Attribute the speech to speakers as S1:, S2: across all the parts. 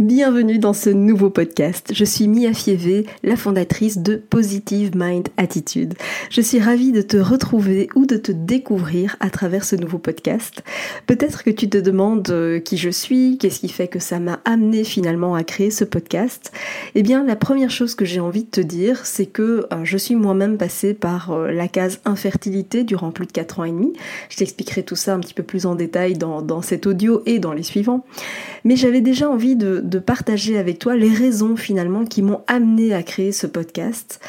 S1: Bienvenue dans ce nouveau podcast. Je suis Mia Fievé, la fondatrice de Positive Mind Attitude. Je suis ravie de te retrouver ou de te découvrir à travers ce nouveau podcast. Peut-être que tu te demandes euh, qui je suis, qu'est-ce qui fait que ça m'a amené finalement à créer ce podcast. Eh bien, la première chose que j'ai envie de te dire, c'est que euh, je suis moi-même passée par euh, la case infertilité durant plus de 4 ans et demi. Je t'expliquerai tout ça un petit peu plus en détail dans, dans cet audio et dans les suivants. Mais j'avais déjà envie de de partager avec toi les raisons finalement qui m'ont amené à créer ce podcast.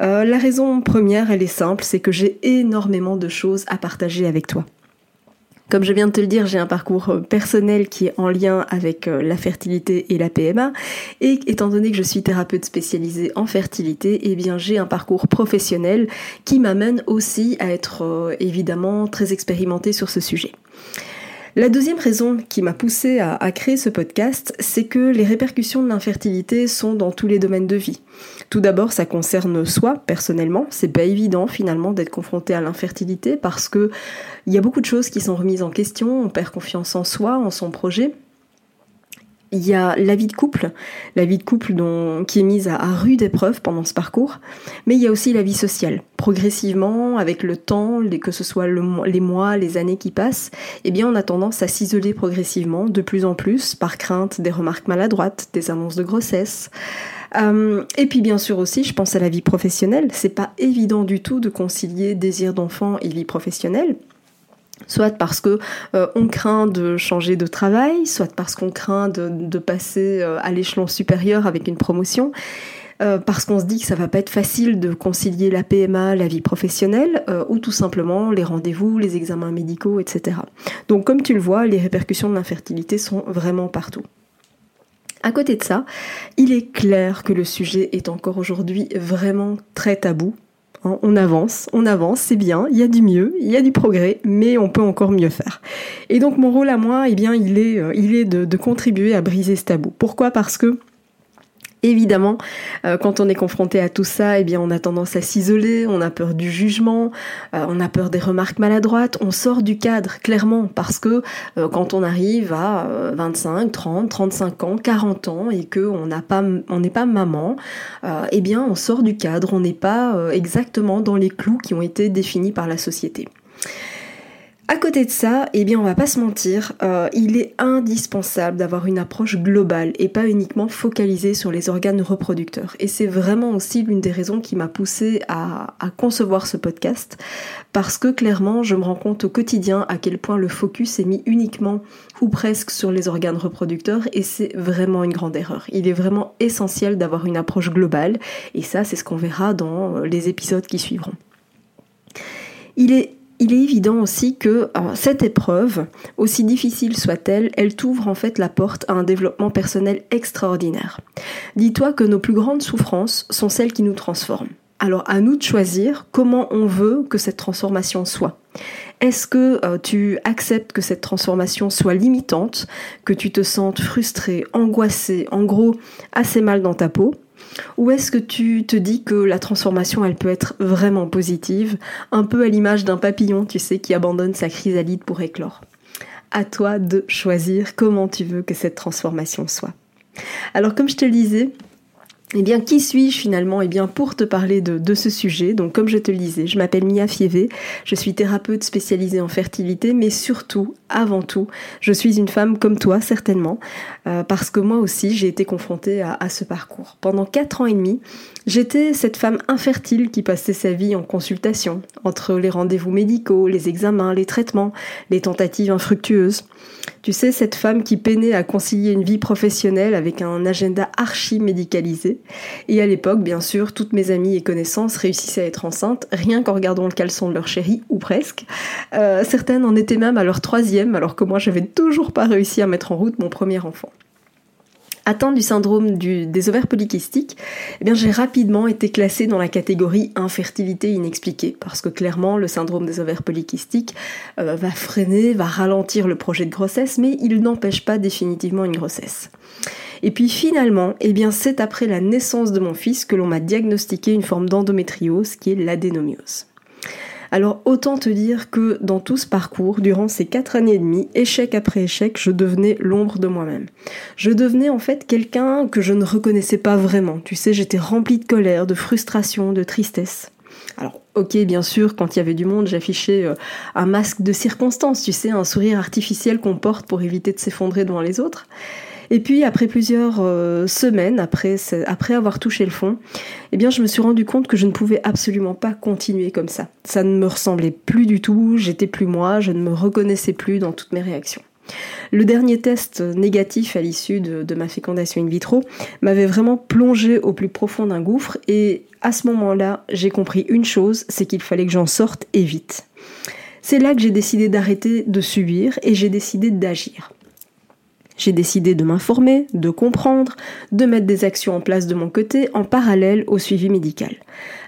S1: Euh, la raison première, elle est simple, c'est que j'ai énormément de choses à partager avec toi. Comme je viens de te le dire, j'ai un parcours euh, personnel qui est en lien avec euh, la fertilité et la PMA. Et étant donné que je suis thérapeute spécialisée en fertilité, eh bien j'ai un parcours professionnel qui m'amène aussi à être évidemment très expérimentée sur ce sujet. La deuxième raison qui m'a poussée à, créer ce podcast, c'est que les répercussions de l'infertilité sont dans tous les domaines de vie. Tout d'abord, ça concerne soi personnellement. C'est pas évident finalement d'être confronté à l'infertilité parce que il y a beaucoup de choses qui sont remises en question. On perd confiance en soi, en son projet. Il y a la vie de couple, la vie de couple qui est mise à, rude épreuve pendant ce parcours, mais il y a aussi la vie sociale. Progressivement, avec le temps, que ce soit les mois, les années qui passent, eh bien on a tendance à s'isoler progressivement, de plus en plus, par crainte des remarques maladroites, des annonces de grossesse. Euh, et puis bien sûr aussi, je pense à la vie professionnelle. C'est pas évident du tout de concilier désir d'enfant et vie professionnelle soit parce que euh, on craint de changer de travail, soit parce qu'on craint de, passer euh, à l'échelon supérieur avec une promotion. Euh, parce qu'on se dit que ça va pas être facile de concilier la PMA, la vie professionnelle, ou tout simplement les rendez-vous, les examens médicaux, etc. Donc comme tu le vois, les répercussions de l'infertilité sont vraiment partout. À côté de ça, il est clair que le sujet est encore aujourd'hui vraiment très tabou, Hein, on avance, on avance, c'est bien, il y a du mieux, il y a du progrès, mais on peut encore mieux faire. Et donc mon rôle à moi, eh bien, il est, euh, il est de, de contribuer à briser ce tabou. Pourquoi? Parce que Évidemment, euh, quand on est confronté à tout ça, eh bien, on a tendance à s'isoler, on a peur du jugement, euh, on a peur des remarques maladroites, on sort du cadre, clairement, parce que euh, quand on arrive à 25, 30, 35 ans, 40 ans, et que on on n'est pas maman, eh bien, on sort du cadre, on n'est pas exactement dans les clous qui ont été définis par la société. À côté de ça, eh bien on va pas se mentir, euh, il est indispensable d'avoir une approche globale et pas uniquement focalisée sur les organes reproducteurs. Et c'est vraiment aussi l'une des raisons qui m'a poussée à, concevoir ce podcast, parce que clairement je me rends compte au quotidien à quel point le focus est mis uniquement ou presque sur les organes reproducteurs et c'est vraiment une grande erreur. Il est vraiment essentiel d'avoir une approche globale et ça c'est ce qu'on verra dans les épisodes qui suivront. Il est évident aussi que euh, cette épreuve, aussi difficile soit-elle, elle t'ouvre en fait la porte à un développement personnel extraordinaire. Dis-toi que nos plus grandes souffrances sont celles qui nous transforment. Alors à nous de choisir comment on veut que cette transformation soit. Est-ce que euh, tu acceptes que cette transformation soit limitante, que tu te sentes frustré, angoissé, en gros assez mal dans ta peau? Ou est-ce que tu te dis que la transformation, elle peut être vraiment positive, un peu à l'image d'un papillon, tu sais, qui abandonne sa chrysalide pour éclore? À toi de choisir comment tu veux que cette transformation soit. Alors comme je te le disais, eh bien, qui suis-je finalement? Eh bien, pour te parler de, ce sujet, donc comme je te le disais, je m'appelle Mia Fievé, je suis thérapeute spécialisée en fertilité, mais surtout avant tout, je suis une femme comme toi certainement, euh, parce que moi aussi j'ai été confrontée à, ce parcours. Pendant 4 ans et demi, j'étais cette femme infertile qui passait sa vie en consultation, entre les rendez-vous médicaux, les examens, les traitements, les tentatives infructueuses. Tu sais, cette femme qui peinait à concilier une vie professionnelle avec un agenda archi médicalisé. Et à l'époque, bien sûr, toutes mes amies et connaissances réussissaient à être enceintes, rien qu'en regardant le caleçon de leur chérie, ou presque. Euh, certaines en étaient même à leur troisième, alors que moi, j'avais toujours pas réussi à mettre en route mon premier enfant atteinte du syndrome des ovaires polykystiques, eh j'ai rapidement été classée dans la catégorie infertilité inexpliquée parce que clairement le syndrome des ovaires polykystiques euh, va freiner, va ralentir le projet de grossesse, mais il n'empêche pas définitivement une grossesse. Et puis finalement, eh c'est après la naissance de mon fils que l'on m'a diagnostiqué une forme d'endométriose qui est l'adénomiose. Alors autant te dire que dans tout ce parcours, durant ces quatre années et demie, échec après échec, je devenais l'ombre de moi-même. Je devenais en fait quelqu'un que je ne reconnaissais pas vraiment. Tu sais, j'étais remplie de colère, de frustration, de tristesse. Alors, ok, bien sûr, quand il y avait du monde, j'affichais euh, un masque de circonstance, tu sais, un sourire artificiel qu'on porte pour éviter de s'effondrer devant les autres. Et puis après plusieurs euh, semaines, après, avoir touché le fond, eh bien je me suis rendu compte que je ne pouvais absolument pas continuer comme ça. Ça ne me ressemblait plus du tout, j'étais plus moi, je ne me reconnaissais plus dans toutes mes réactions. Le dernier test négatif à l'issue de, de, ma fécondation in vitro m'avait vraiment plongé au plus profond d'un gouffre et à ce moment-là, j'ai compris une chose, c'est qu'il fallait que j'en sorte et vite. C'est là que j'ai décidé d'arrêter de subir et j'ai décidé d'agir. J'ai décidé de m'informer, de comprendre, de mettre des actions en place de mon côté en parallèle au suivi médical.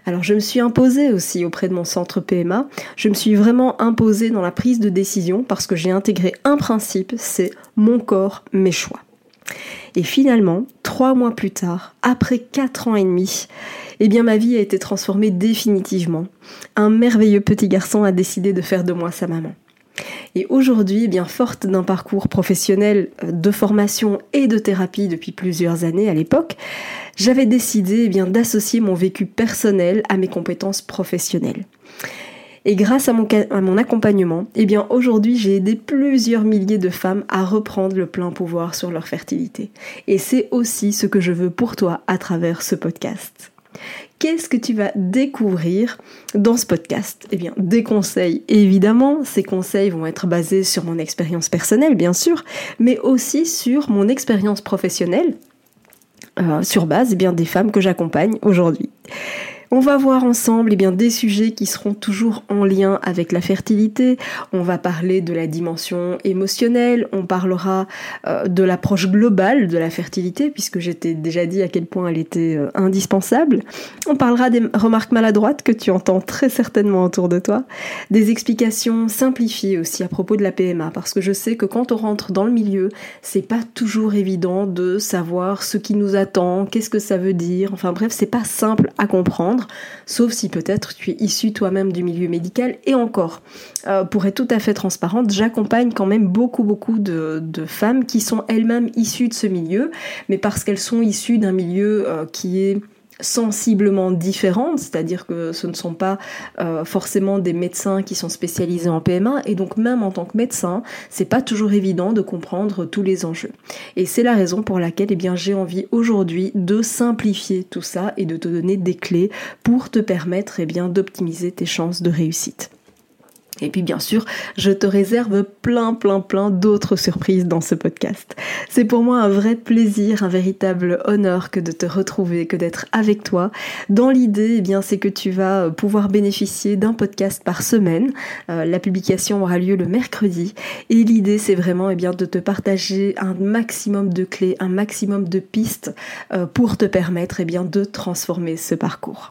S1: Alors je me suis imposée aussi auprès de mon centre PMA, je me suis vraiment imposée dans la prise de décision parce que j'ai intégré un principe, c'est mon corps, mes choix. Et finalement, trois mois plus tard, après quatre ans et demi, eh bien ma vie a été transformée définitivement. Un merveilleux petit garçon a décidé de faire de moi sa maman. Et aujourd'hui, eh bien forte d'un parcours professionnel euh, de formation et de thérapie depuis plusieurs années à l'époque, j'avais décidé eh d'associer mon vécu personnel à mes compétences professionnelles. Et grâce à mon, à mon accompagnement, eh bien aujourd'hui j'ai aidé plusieurs milliers de femmes à reprendre le plein pouvoir sur leur fertilité. Et c'est aussi ce que je veux pour toi à travers ce podcast qu'est-ce que tu vas découvrir dans ce podcast? Eh bien, des conseils, évidemment. Ces conseils vont être basés sur mon expérience personnelle, bien sûr, mais aussi sur mon expérience professionnelle, euh, sur base eh bien, des femmes que j'accompagne aujourd'hui. On va voir ensemble eh bien, des sujets qui seront toujours en lien avec la fertilité. On va parler de la dimension émotionnelle, on parlera euh, de l'approche globale de la fertilité, puisque j'étais déjà dit à quel point elle était euh, indispensable. On parlera des remarques maladroites que tu entends très certainement autour de toi, des explications simplifiées aussi à propos de la PMA, parce que je sais que quand on rentre dans le milieu, c'est pas toujours évident de savoir ce qui nous attend, qu'est-ce que ça veut dire, enfin bref, c'est pas simple à comprendre sauf si peut-être tu es issu toi-même du milieu médical. Et encore, euh, pour être tout à fait transparente, j'accompagne quand même beaucoup, beaucoup de, femmes qui sont elles-mêmes issues de ce milieu, mais parce qu'elles sont issues d'un milieu euh, qui est sensiblement différentes, c'est-à-dire que ce ne sont pas euh, forcément des médecins qui sont spécialisés en PMA, et donc même en tant que médecin, c'est pas toujours évident de comprendre tous les enjeux. Et c'est la raison pour laquelle eh bien j'ai envie aujourd'hui de simplifier tout ça et de te donner des clés pour te permettre eh bien d'optimiser tes chances de réussite. Et puis bien sûr, je te réserve plein, plein, plein d'autres surprises dans ce podcast. C'est pour moi un vrai plaisir, un véritable honneur que de te retrouver, que d'être avec toi. Dans l'idée, eh bien, c'est que tu vas pouvoir bénéficier d'un podcast par semaine. Euh, la publication aura lieu le mercredi. Et l'idée, c'est vraiment eh bien, de te partager un maximum de clés, un maximum de pistes euh, pour te permettre eh bien, de transformer ce parcours.